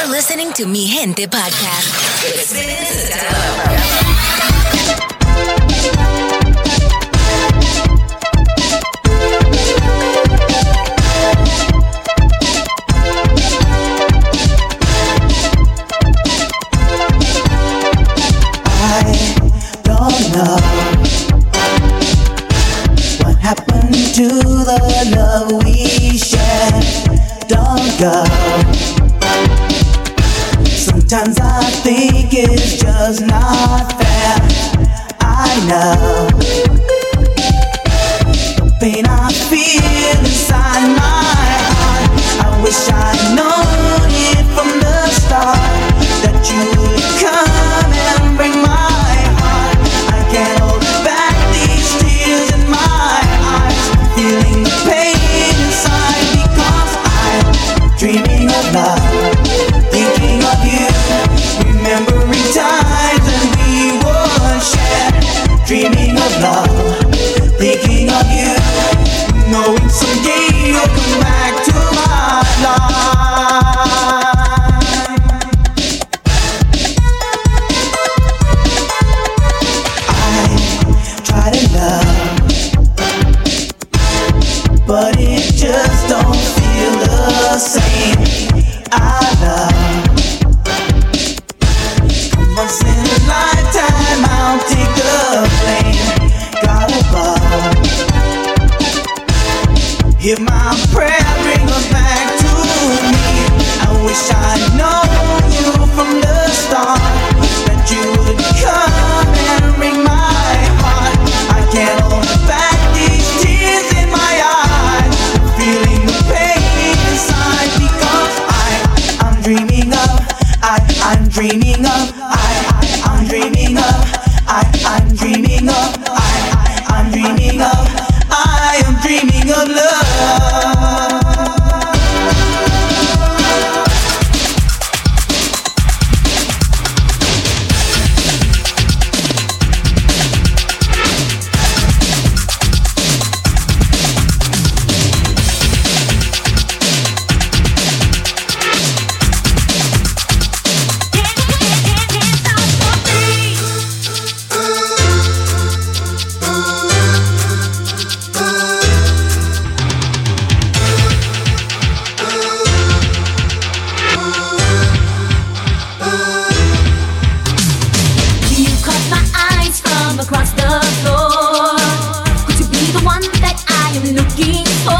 You're listening to Mi Gente Podcast. dreaming of love, thinking of you, remembering times when we would share, dreaming of love, thinking of you, knowing someday you'll come back to my life. You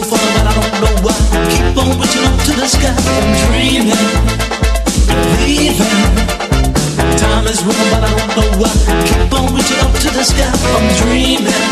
but I don't know why. Keep on reaching up to the sky dreaming, believing. Time is running, but I don't know why. Keep on reaching up to the sky. I'm dreaming.